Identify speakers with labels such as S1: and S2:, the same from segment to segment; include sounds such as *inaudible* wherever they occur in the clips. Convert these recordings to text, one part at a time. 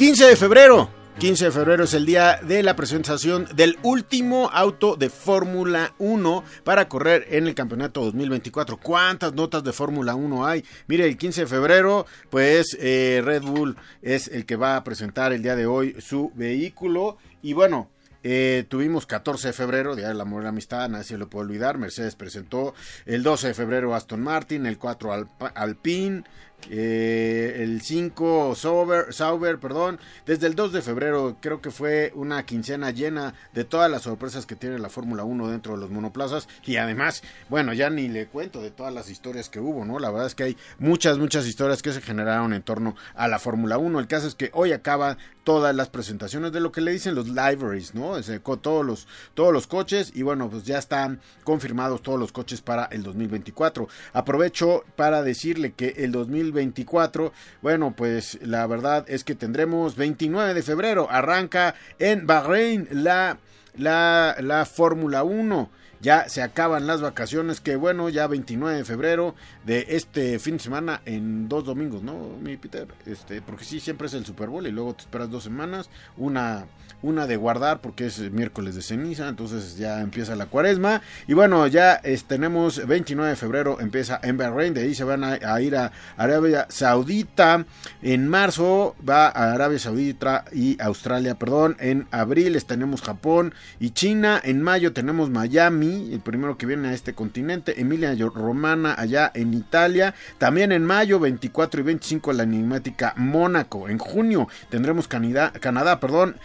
S1: 15 de febrero. 15 de febrero es el día de la presentación del último auto de Fórmula 1 para correr en el campeonato 2024. ¿Cuántas notas de Fórmula 1 hay? Mire, el 15 de febrero, pues eh, Red Bull es el que va a presentar el día de hoy su vehículo. Y bueno, eh, tuvimos 14 de febrero, Día del Amor y la Amistad, nadie se lo puede olvidar. Mercedes presentó el 12 de febrero Aston Martin, el 4 Alpine, eh, el 5 Sauber, Sauber, perdón, desde el 2 de febrero creo que fue una quincena llena de todas las sorpresas que tiene la Fórmula 1 dentro de los monoplazas y además, bueno, ya ni le cuento de todas las historias que hubo, ¿no? La verdad es que hay muchas, muchas historias que se generaron en torno a la Fórmula 1. El caso es que hoy acaba todas las presentaciones de lo que le dicen los liveries, ¿no? todos los, todos los coches y bueno, pues ya están confirmados todos los coches para el 2024. Aprovecho para decirle que el 2024, bueno, pues la verdad es que tendremos 29 de febrero, arranca en Bahrein la, la, la Fórmula 1 ya se acaban las vacaciones, que bueno, ya 29 de febrero de este fin de semana en dos domingos, ¿no, mi Peter? Este, porque sí, siempre es el Super Bowl y luego te esperas dos semanas, una, una de guardar porque es miércoles de ceniza, entonces ya empieza la cuaresma. Y bueno, ya tenemos 29 de febrero, empieza en Bahrein, de ahí se van a, ir a Arabia Saudita. En marzo va a Arabia Saudita y Australia, perdón. En abril tenemos Japón y China. En mayo tenemos Miami el primero que viene a este continente, Emilia Romana allá en Italia, también en mayo 24 y 25 la enigmática Mónaco, en junio tendremos Canadá, Canadá perdón,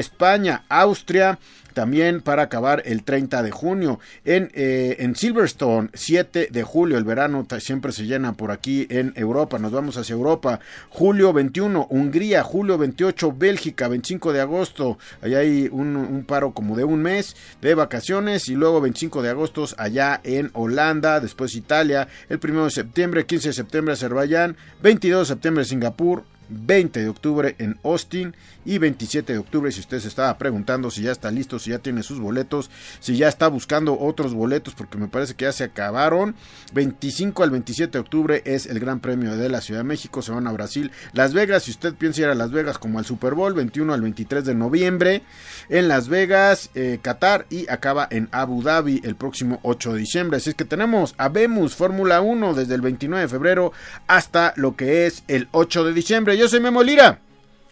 S1: España, Austria, también para acabar el 30 de junio. En, eh, en Silverstone, 7 de julio, el verano siempre se llena por aquí en Europa. Nos vamos hacia Europa. Julio 21, Hungría. Julio 28, Bélgica. 25 de agosto, allá hay un, un paro como de un mes de vacaciones. Y luego 25 de agosto allá en Holanda. Después Italia. El 1 de septiembre, 15 de septiembre Azerbaiyán. 22 de septiembre Singapur. 20 de octubre en Austin y 27 de octubre si usted se estaba preguntando si ya está listo, si ya tiene sus boletos, si ya está buscando otros boletos porque me parece que ya se acabaron. 25 al 27 de octubre es el Gran Premio de la Ciudad de México, se van a Brasil, Las Vegas, si usted piensa ir a Las Vegas como al Super Bowl, 21 al 23 de noviembre en Las Vegas, eh, Qatar y acaba en Abu Dhabi el próximo 8 de diciembre. Así es que tenemos a Bemus Fórmula 1 desde el 29 de febrero hasta lo que es el 8 de diciembre. Yo soy Memo Lira.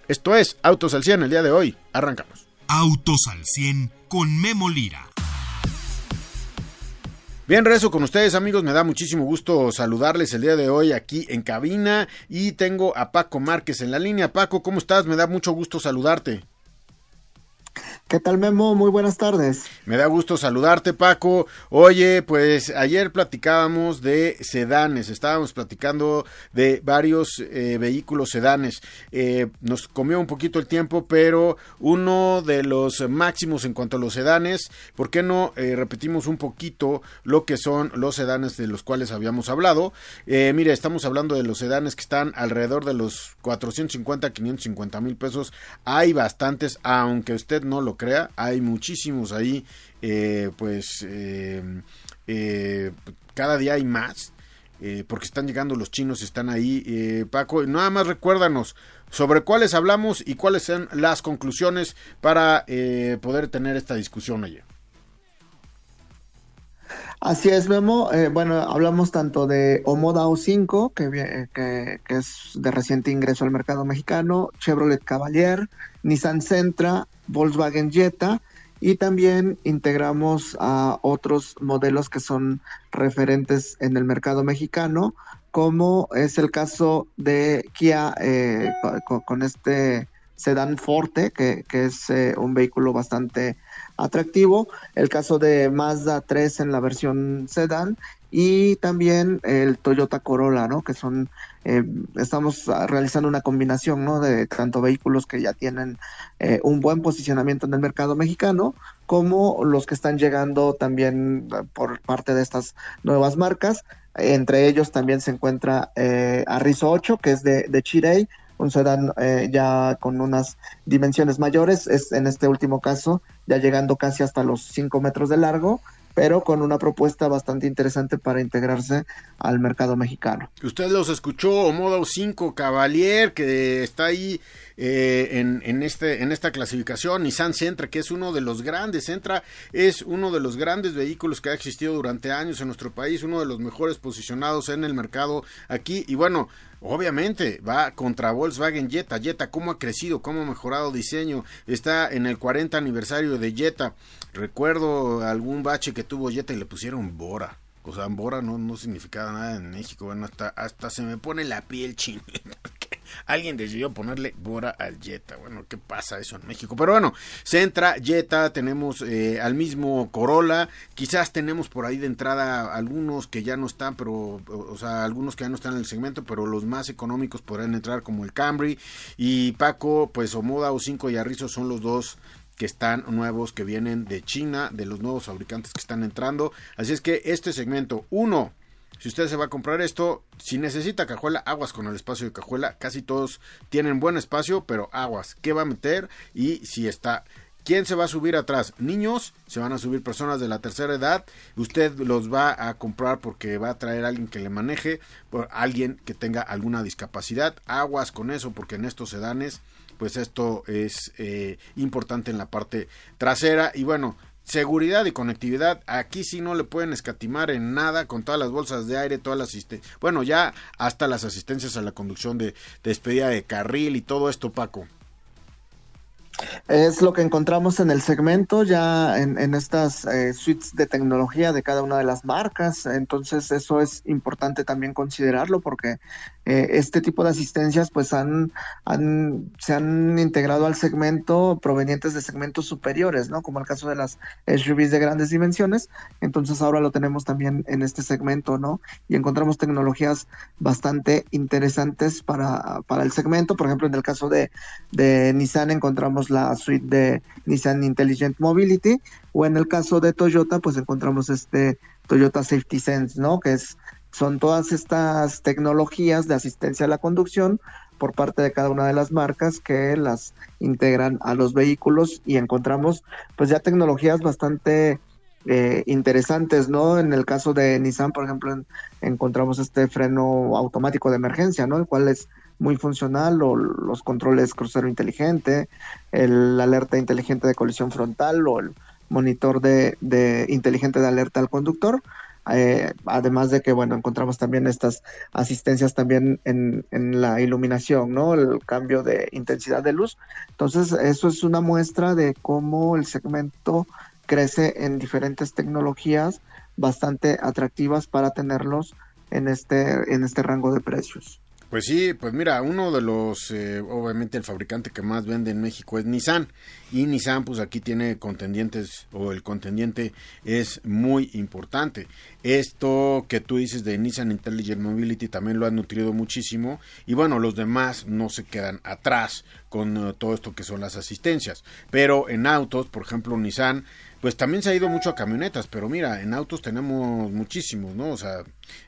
S1: Esto es Autos al 100 el día de hoy. Arrancamos.
S2: Autos al 100 con Memo Lira.
S1: Bien, rezo con ustedes amigos, me da muchísimo gusto saludarles el día de hoy aquí en cabina y tengo a Paco Márquez en la línea. Paco, ¿cómo estás? Me da mucho gusto saludarte.
S3: ¿Qué tal, Memo? Muy buenas tardes.
S1: Me da gusto saludarte, Paco. Oye, pues ayer platicábamos de sedanes, estábamos platicando de varios eh, vehículos sedanes. Eh, nos comió un poquito el tiempo, pero uno de los máximos en cuanto a los sedanes, ¿por qué no eh, repetimos un poquito lo que son los sedanes de los cuales habíamos hablado? mire, estamos hablando de los sedanes que están alrededor de los 450, 550 mil pesos. Hay bastantes, aunque usted no lo crea, hay muchísimos ahí, eh, pues eh, eh, cada día hay más, porque están llegando los chinos, están ahí. Paco, nada más recuérdanos sobre cuáles hablamos y cuáles son las conclusiones para poder tener esta discusión allá.
S3: Así es, Memo. bueno, hablamos tanto de Omodao 5, que, que, que, es de reciente ingreso al mercado mexicano, Chevrolet Cavalier, Nissan Sentra, Volkswagen Jetta y también integramos a otros modelos que son referentes en el mercado mexicano, como es el caso de Kia eh, con, este sedán Forte, que, es eh, un vehículo bastante atractivo, el caso de Mazda 3 en la versión sedán y también el Toyota Corolla, ¿no? Que son, eh, estamos realizando una combinación, ¿no? De tanto vehículos que ya tienen eh, un buen posicionamiento en el mercado mexicano, como los que están llegando también por parte de estas nuevas marcas. Entre ellos también se encuentra eh, Arrizo 8, que es de, de Chirey, un sedán eh, ya con unas dimensiones mayores, es en este último caso ya llegando casi hasta los 5 metros de largo, pero con una propuesta bastante interesante para integrarse al mercado mexicano.
S1: Usted los escuchó, Modo 5 Cavalier, que está ahí eh, en, en, este, en esta clasificación, Nissan Sentra, que es uno de los grandes, Sentra es uno de los grandes vehículos que ha existido durante años en nuestro país, uno de los mejores posicionados en el mercado aquí, y bueno, Obviamente, va contra Volkswagen Jetta. Jetta, cómo ha crecido, cómo ha mejorado diseño. Está en el 40 aniversario de Jetta. Recuerdo algún bache que tuvo Jetta y le pusieron Bora. O sea, Bora no, no significaba nada en México. Bueno, hasta, hasta se me pone la piel chinita. Alguien decidió ponerle Bora al Jetta. Bueno, ¿qué pasa eso en México? Pero bueno, Centra, Jetta, tenemos eh, al mismo Corolla. Quizás tenemos por ahí de entrada algunos que ya no están, pero, o sea, algunos que ya no están en el segmento, pero los más económicos podrán entrar como el Camry. Y Paco, pues Omoda o 5 y Arrizo son los dos que están nuevos, que vienen de China, de los nuevos fabricantes que están entrando. Así es que este segmento, uno, si usted se va a comprar esto, si necesita cajuela, aguas con el espacio de cajuela. Casi todos tienen buen espacio, pero aguas, ¿qué va a meter? Y si está... ¿Quién se va a subir atrás? Niños, se van a subir personas de la tercera edad. Usted los va a comprar porque va a traer a alguien que le maneje, por alguien que tenga alguna discapacidad. Aguas con eso porque en estos sedanes pues esto es eh, importante en la parte trasera y bueno seguridad y conectividad aquí sí no le pueden escatimar en nada con todas las bolsas de aire todas las bueno ya hasta las asistencias a la conducción de, de despedida de carril y todo esto Paco
S3: es lo que encontramos en el segmento, ya en, estas eh, suites de tecnología de cada una de las marcas. Entonces, eso es importante también considerarlo porque eh, este tipo de asistencias pues han, se han integrado al segmento provenientes de segmentos superiores, ¿no? Como el caso de las SUVs de grandes dimensiones. Entonces, ahora lo tenemos también en este segmento, ¿no? Y encontramos tecnologías bastante interesantes para, para el segmento. Por ejemplo, en el caso de, de Nissan encontramos la suite de Nissan Intelligent Mobility o en el caso de Toyota pues encontramos este Toyota Safety Sense, ¿no? Que es son todas estas tecnologías de asistencia a la conducción por parte de cada una de las marcas que las integran a los vehículos y encontramos pues ya tecnologías bastante eh, interesantes, ¿no? En el caso de Nissan, por ejemplo, encontramos este freno automático de emergencia, ¿no? El cual es muy funcional, o los controles crucero inteligente, el alerta inteligente de colisión frontal o el monitor de, de inteligente de alerta al conductor. Eh, además de que, bueno, encontramos también estas asistencias también en, en, la iluminación, ¿no? El cambio de intensidad de luz. Entonces, eso es una muestra de cómo el segmento crece en diferentes tecnologías bastante atractivas para tenerlos en este, en este rango de precios.
S1: Pues sí, pues mira, uno de los, eh, obviamente el fabricante que más vende en México es Nissan. Y Nissan pues aquí tiene contendientes o el contendiente es muy importante. Esto que tú dices de Nissan Intelligent Mobility también lo ha nutrido muchísimo. Y bueno, los demás no se quedan atrás con eh, todo esto que son las asistencias. Pero en autos, por ejemplo, Nissan pues también se ha ido mucho a camionetas, pero mira, en autos tenemos muchísimos, ¿no? O sea,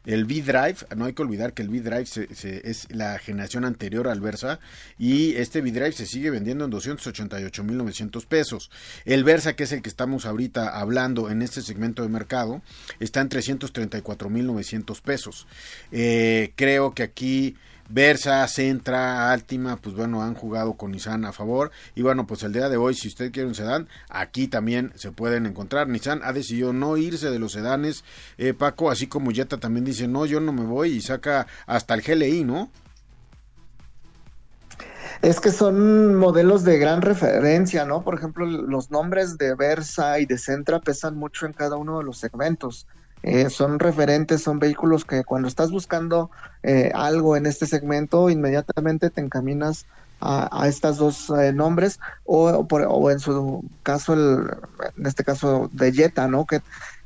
S1: el V-Drive, no hay que olvidar que el V-Drive es la generación anterior al Versa y este V-Drive se sigue vendiendo en 288.900 pesos. El Versa, que es el que estamos ahorita hablando en este segmento de mercado, está en 334.900 pesos. Eh, creo que aquí Versa, Centra, Altima, pues bueno, han jugado con Nissan a favor. Y bueno, pues el día de hoy, si usted quiere un sedán, aquí también se pueden encontrar. Nissan ha decidido no irse de los sedanes, eh, Paco, así como Jetta también dice, no, yo no me voy y saca hasta el GLI, ¿no?
S3: Es que son modelos de gran referencia, ¿no? Por ejemplo, los nombres de Versa y de Centra pesan mucho en cada uno de los segmentos. Eh, son referentes, son vehículos que cuando estás buscando eh, algo en este segmento, inmediatamente te encaminas a, a estos dos eh, nombres o, o, en su caso, el, en este caso de Jetta, ¿no? Que,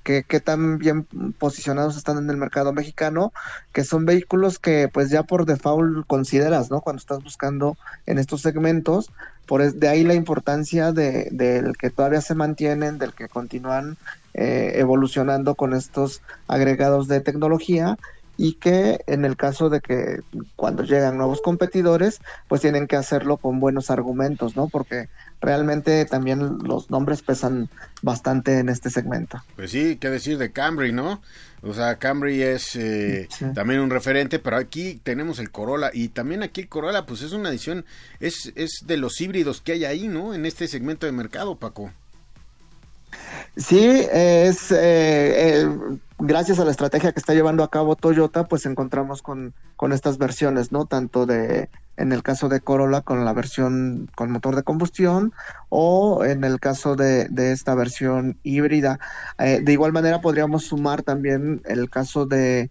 S3: que, tan bien posicionados están en el mercado mexicano, que son vehículos que pues ya por default consideras, ¿no? Cuando estás buscando en estos segmentos, por de ahí la importancia de, del que todavía se mantienen, del que continúan eh, evolucionando con estos agregados de tecnología y que en el caso de que cuando llegan nuevos competidores, pues tienen que hacerlo con buenos argumentos, ¿no? Porque realmente también los nombres pesan bastante en este segmento.
S1: Pues sí, qué decir de Camry, ¿no? O sea, Camry es eh, también un referente, pero aquí tenemos el Corolla y también aquí el Corolla, pues es una edición, es, es de los híbridos que hay ahí, ¿no? En este segmento de mercado, Paco.
S3: Sí, es eh, eh, gracias a la estrategia que está llevando a cabo Toyota, pues encontramos con, con estas versiones, ¿no? Tanto de, en el caso de Corolla, con la versión con motor de combustión, o en el caso de, de esta versión híbrida. Eh, de igual manera, podríamos sumar también el caso de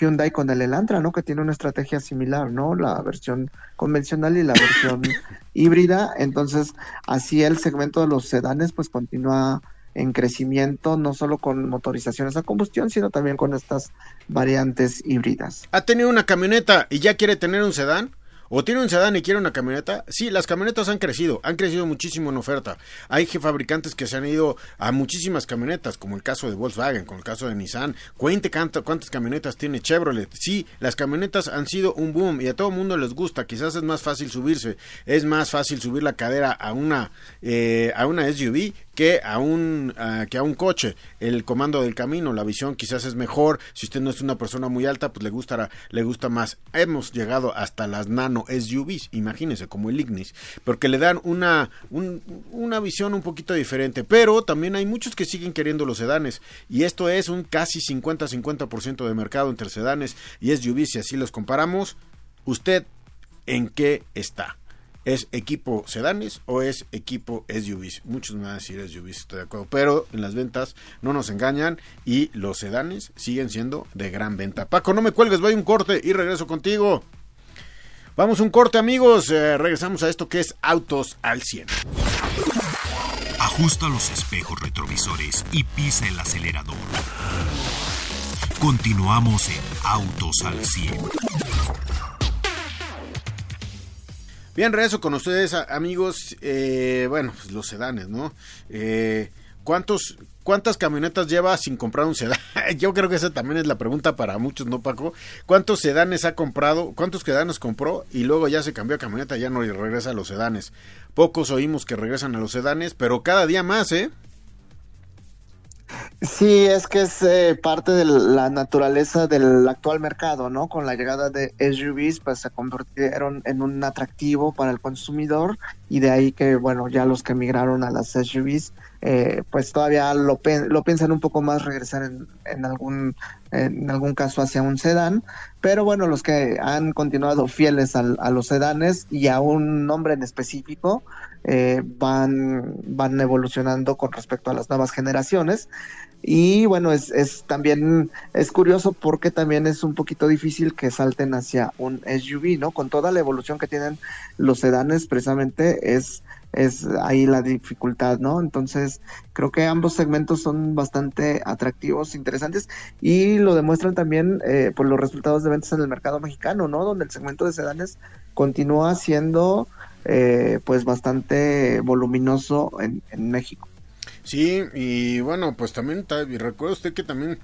S3: Hyundai con el Elantra, ¿no? Que tiene una estrategia similar, ¿no? La versión convencional y la versión *laughs* híbrida. Entonces, así el segmento de los sedanes, pues continúa en crecimiento, no solo con motorizaciones a combustión, sino también con estas variantes híbridas.
S1: ¿Ha tenido una camioneta y ya quiere tener un sedán? O tiene un sedán y quiere una camioneta, sí, las camionetas han crecido, han crecido muchísimo en oferta. Hay fabricantes que se han ido a muchísimas camionetas, como el caso de Volkswagen, como el caso de Nissan. Cuente cuántas camionetas tiene Chevrolet. Sí, las camionetas han sido un boom y a todo mundo les gusta. Quizás es más fácil subirse, es más fácil subir la cadera a una, eh, a una SUV que a un que a un coche el comando del camino la visión quizás es mejor si usted no es una persona muy alta pues le gustará le gusta más hemos llegado hasta las nano SUVs imagínense como el Ignis porque le dan una una visión un poquito diferente pero también hay muchos que siguen queriendo los sedanes y esto es un casi 50 50% de mercado entre sedanes y SUVs si así los comparamos usted en qué está ¿Es equipo sedanes o es equipo SUVs? Muchos me van a decir SUVs, estoy de acuerdo. Pero en las ventas no nos engañan y los sedanes siguen siendo de gran venta. Paco, no me cuelgues, voy a un corte y regreso contigo. Vamos un corte, amigos. Eh, regresamos a esto que es Autos al 100.
S2: Ajusta los espejos retrovisores y pisa el acelerador. Continuamos en Autos al 100.
S1: Bien, regreso con ustedes, amigos. Eh, bueno, pues los sedanes, ¿no? Eh, ¿Cuántos, ¿Cuántas camionetas lleva sin comprar un sedán? *laughs* Yo creo que esa también es la pregunta para muchos, ¿no, Paco? ¿Cuántos sedanes ha comprado? ¿Cuántos sedanes compró? Y luego ya se cambió a camioneta, ya no regresa a los sedanes. Pocos oímos que regresan a los sedanes, pero cada día más, ¿eh?
S3: Sí, es que es eh, parte de la naturaleza del actual mercado, ¿no? Con la llegada de SUVs, pues se convirtieron en un atractivo para el consumidor y de ahí que, bueno, ya los que migraron a las SUVs, eh, pues todavía lo, lo piensan un poco más regresar en, en, algún, en algún caso hacia un sedán, pero bueno, los que han continuado fieles a los sedanes y a un nombre en específico, eh, van, van evolucionando con respecto a las nuevas generaciones. Y bueno, es, es también, es curioso porque también es un poquito difícil que salten hacia un SUV, ¿no? Con toda la evolución que tienen los sedanes, precisamente es, es ahí la dificultad, ¿no? Entonces, creo que ambos segmentos son bastante atractivos, interesantes y lo demuestran también eh, por los resultados de ventas en el mercado mexicano, ¿no? Donde el segmento de sedanes continúa siendo eh, pues bastante voluminoso en, México.
S1: Sí, y bueno, pues también, recuerda usted que también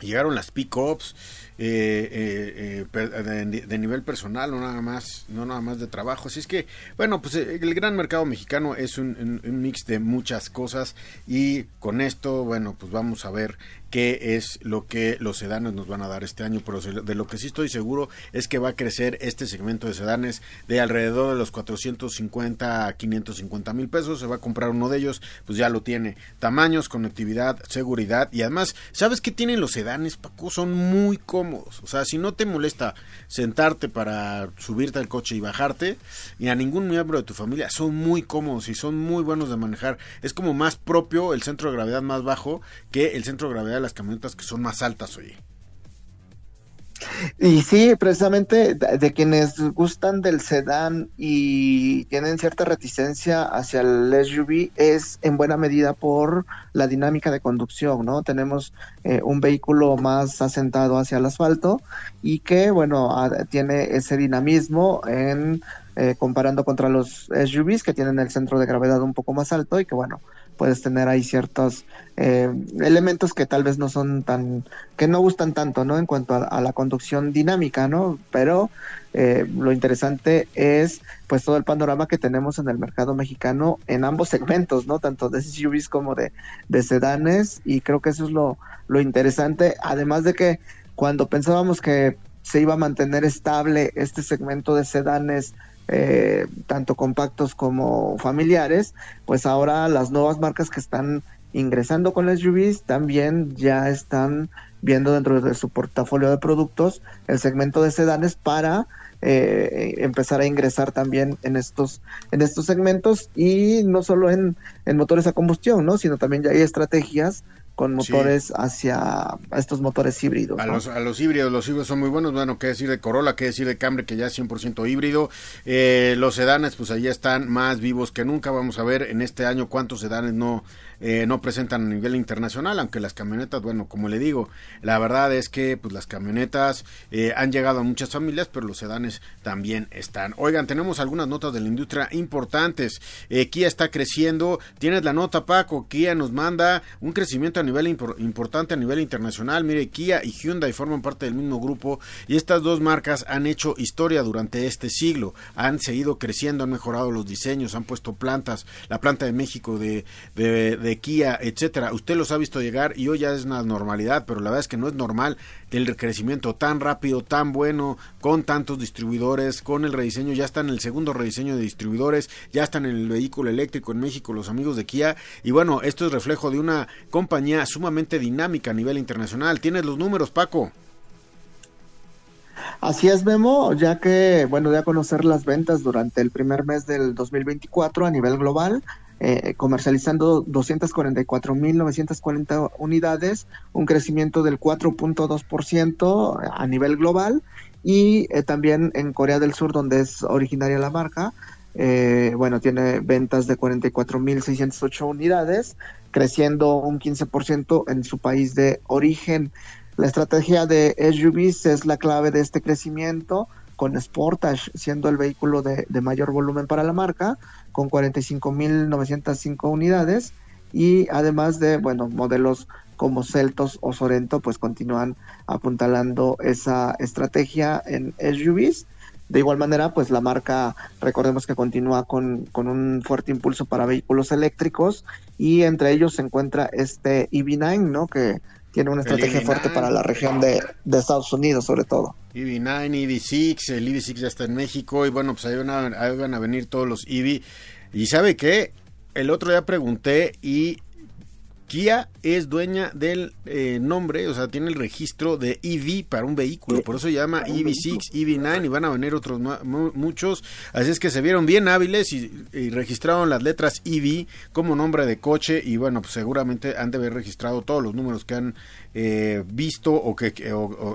S1: llegaron las pick-ups eh, eh, eh de, nivel personal, no nada más, no nada más de trabajo. Así es que, bueno, pues el gran mercado mexicano es un, mix de muchas cosas y con esto, bueno, pues vamos a ver qué es lo que los sedanes nos van a dar este año, pero de lo que sí estoy seguro es que va a crecer este segmento de sedanes de alrededor de los 450 a 550 mil pesos, se va a comprar uno de ellos, pues ya lo tiene, tamaños, conectividad, seguridad y además, ¿sabes qué tienen los sedanes, Paco? Son muy cómodos, o sea, si no te molesta sentarte para subirte al coche y bajarte, y a ningún miembro de tu familia, son muy cómodos y son muy buenos de manejar, es como más propio el centro de gravedad más bajo que el centro de gravedad las camionetas que son más altas, oye.
S3: Y sí, precisamente de, quienes gustan del sedán y tienen cierta reticencia hacia el SUV es en buena medida por la dinámica de conducción, ¿no? Tenemos eh, un vehículo más asentado hacia el asfalto y que, bueno, tiene ese dinamismo en eh, comparando contra los SUVs que tienen el centro de gravedad un poco más alto y que, bueno, puedes tener ahí ciertos eh, elementos que tal vez no son tan, que no gustan tanto, ¿no? En cuanto a, la conducción dinámica, ¿no? Pero eh, lo interesante es, pues, todo el panorama que tenemos en el mercado mexicano en ambos segmentos, ¿no? Tanto de SUVs como de, de sedanes, y creo que eso es lo, lo interesante, además de que cuando pensábamos que se iba a mantener estable este segmento de sedanes eh, tanto compactos como familiares, pues ahora las nuevas marcas que están ingresando con las SUVs también ya están viendo dentro de su portafolio de productos el segmento de sedanes para eh, empezar a ingresar también en estos en estos segmentos y no solo en, en motores a combustión, ¿no? sino también ya hay estrategias con motores hacia estos motores híbridos.
S1: A, los, a los híbridos, los híbridos son muy buenos. Bueno, qué decir de Corolla, qué decir de Camry, que ya es 100% híbrido. Eh, los sedanes, pues allí están más vivos que nunca. Vamos a ver en este año cuántos sedanes no eh, no presentan a nivel internacional, aunque las camionetas, bueno, como le digo, la verdad es que pues las camionetas eh, han llegado a muchas familias, pero los sedanes también están. Oigan, tenemos algunas notas de la industria importantes. Eh, Kia está creciendo, tienes la nota Paco, Kia nos manda un crecimiento nivel importante a nivel internacional. Mire, Kia y Hyundai forman parte del mismo grupo y estas dos marcas han hecho historia durante este siglo, han seguido creciendo, han mejorado los diseños, han puesto plantas, la planta de México de, de Kia, etcétera. Usted los ha visto llegar y hoy ya es una normalidad, pero la verdad es que no es normal el crecimiento tan rápido, tan bueno, con tantos distribuidores, con el rediseño, ya están en el segundo rediseño de distribuidores, ya están en el vehículo eléctrico en México los amigos de Kia y bueno, esto es reflejo de una compañía sumamente dinámica a nivel internacional. ¿Tienes los números, Paco?
S3: Así es, Memo, ya que, bueno, de a conocer las ventas durante el primer mes del 2024 a nivel global, eh, comercializando 244.940 unidades, un crecimiento del 4.2% a nivel global y eh, también en Corea del Sur, donde es originaria la marca, eh, bueno, tiene ventas de 44.608 unidades, creciendo un 15% en su país de origen. La estrategia de SUVs es la clave de este crecimiento, con Sportage siendo el vehículo de, mayor volumen para la marca, con 45.905 unidades y además de, bueno, modelos como Celtos o Sorento, pues continúan apuntalando esa estrategia en SUVs. De igual manera, pues la marca, recordemos que continúa con, con, un fuerte impulso para vehículos eléctricos y entre ellos se encuentra este EV9, ¿no? Que tiene una estrategia fuerte para la región de, Estados Unidos, sobre todo.
S1: EV9, EV6, el EV6 ya está en México y bueno, pues ahí van a, ahí van a venir todos los EV. Y ¿sabe qué? El otro día pregunté y Kia es dueña del eh, nombre, o sea, tiene el registro de EV para un vehículo, por eso se llama EV6, EV9 y van a venir otros muchos. Así es que se vieron bien hábiles y, registraron las letras EV como nombre de coche. Y bueno, pues seguramente han de haber registrado todos los números que han eh, visto o que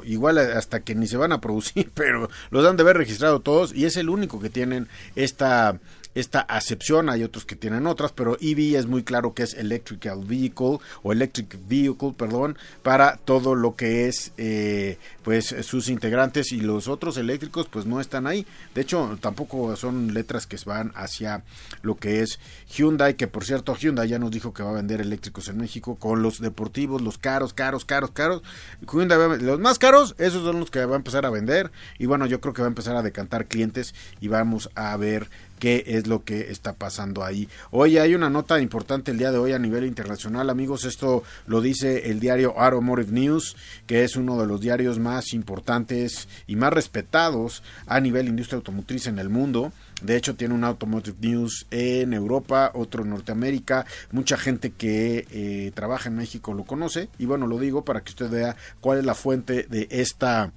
S1: igual hasta que ni se van a producir, *laughs* pero los han de haber registrado todos. Y es el único que tienen esta esta acepción, hay otros que tienen otras, pero EV es muy claro que es Electrical Vehicle o Electric Vehicle, perdón, para todo lo que es eh, pues sus integrantes y los otros eléctricos pues no están ahí. De hecho, tampoco son letras que van hacia lo que es Hyundai, que por cierto Hyundai ya nos dijo que va a vender eléctricos en México con los deportivos, los caros, caros, caros, caros. Hyundai los más caros, esos son los que va a empezar a vender y bueno, yo creo que va a empezar a decantar clientes y vamos a ver qué es lo que está pasando ahí. Hoy hay una nota importante el día de hoy a nivel internacional, amigos. Esto lo dice el diario Automotive News, que es uno de los diarios más importantes y más respetados a nivel industria automotriz en el mundo. De hecho, tiene un Automotive News en Europa, otro en Norteamérica. Mucha gente que eh, trabaja en México lo conoce. Y bueno, lo digo para que usted vea cuál es la fuente de esta,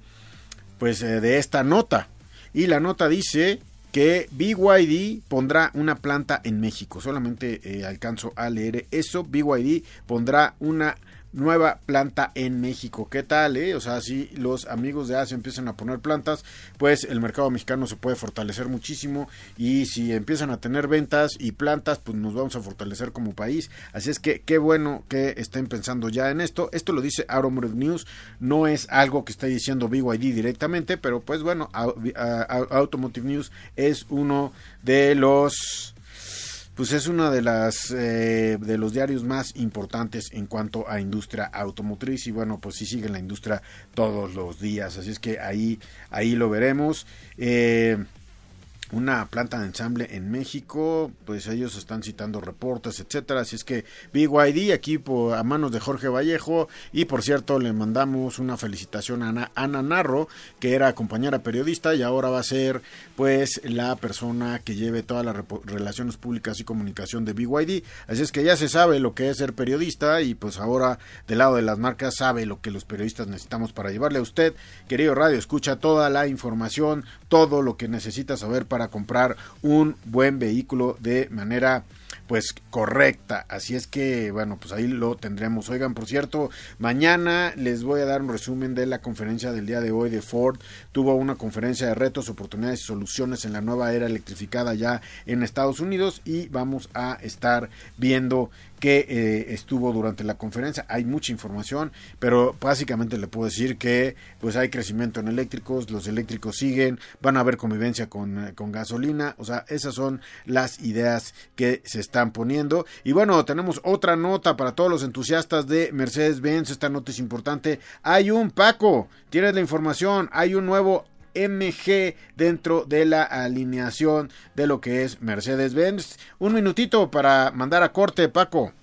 S1: pues, eh, de esta nota. Y la nota dice que BYD pondrá una planta en México. Solamente eh, alcanzo a leer eso. BYD pondrá una nueva planta en México. ¿Qué tal? Eh? O sea, si los amigos de Asia empiezan a poner plantas, pues el mercado mexicano se puede fortalecer muchísimo y si empiezan a tener ventas y plantas, pues nos vamos a fortalecer como país. Así es que qué bueno que estén pensando ya en esto. Esto lo dice Automotive News, no es algo que esté diciendo BYD directamente, pero pues bueno, Automotive News es uno de los pues es uno de las eh, de los diarios más importantes en cuanto a industria automotriz y bueno pues sí sigue la industria todos los días así es que ahí ahí lo veremos. Eh, una planta de ensamble en México, pues ellos están citando reportes, etcétera, así es que BYD aquí a manos de Jorge Vallejo. Y por cierto le mandamos una felicitación a Ana, Narro, que era compañera periodista y ahora va a ser pues la persona que lleve todas las relaciones públicas y comunicación de BYD, así es que ya se sabe lo que es ser periodista y pues ahora del lado de las marcas sabe lo que los periodistas necesitamos para llevarle a usted, querido radio, escucha toda la información, todo lo que necesita saber para comprar un buen vehículo de manera pues correcta. Así es que, bueno, pues ahí lo tendremos. Oigan, por cierto, mañana les voy a dar un resumen de la conferencia del día de hoy de Ford. Tuvo una conferencia de retos, oportunidades y soluciones en la nueva era electrificada ya en Estados Unidos y vamos a estar viendo que eh, estuvo durante la conferencia. Hay mucha información, pero básicamente le puedo decir que pues hay crecimiento en eléctricos, los eléctricos siguen, van a haber convivencia con, eh, con gasolina, o sea, esas son las ideas que se están poniendo. Y bueno, tenemos otra nota para todos los entusiastas de Mercedes-Benz, esta nota es importante. Hay un Paco, tienes la información, hay un nuevo MG dentro de la alineación de lo que es Mercedes-Benz. Un minutito para mandar a corte, Paco.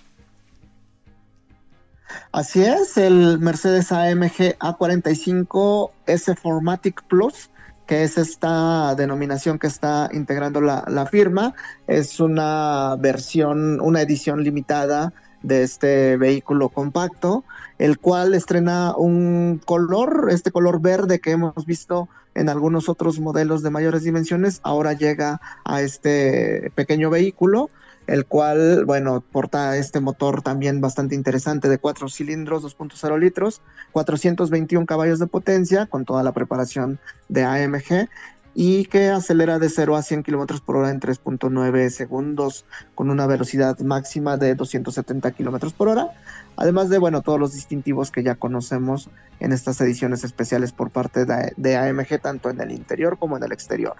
S3: Así es, el Mercedes AMG A45 S Formatic Plus, que es esta denominación que está integrando la, la firma, es una versión, una edición limitada de este vehículo compacto, el cual estrena un color, este color verde que hemos visto en algunos otros modelos de mayores dimensiones, ahora llega a este pequeño vehículo, el cual, bueno, porta este motor también bastante interesante de cuatro cilindros, 2.0 litros, 421 caballos de potencia, con toda la preparación de AMG, y que acelera de 0 a 100 kilómetros por hora en 3.9 segundos, con una velocidad máxima de 270 kilómetros por hora además de, bueno, todos los distintivos que ya conocemos en estas ediciones especiales por parte de, AMG, tanto en el interior como en el exterior.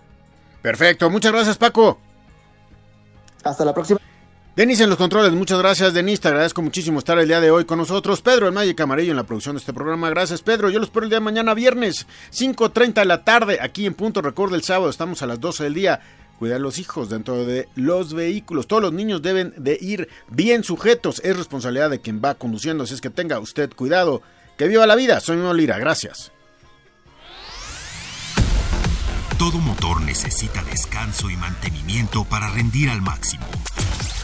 S1: Perfecto, muchas gracias Paco.
S3: Hasta la próxima.
S1: Denis en los controles, muchas gracias Denis, te agradezco muchísimo estar el día de hoy con nosotros. Pedro, el Magic Amarillo en la producción de este programa, gracias Pedro. Yo los espero el día de mañana viernes, 5.30 de la tarde, aquí en Punto Record el sábado, estamos a las 12 del día cuidar a los hijos dentro de los vehículos. Todos los niños deben de ir bien sujetos. Es responsabilidad de quien va conduciendo, así es que tenga usted cuidado. Que viva la vida. Soy Molira. Gracias.
S2: Todo motor necesita descanso y mantenimiento para rendir al máximo.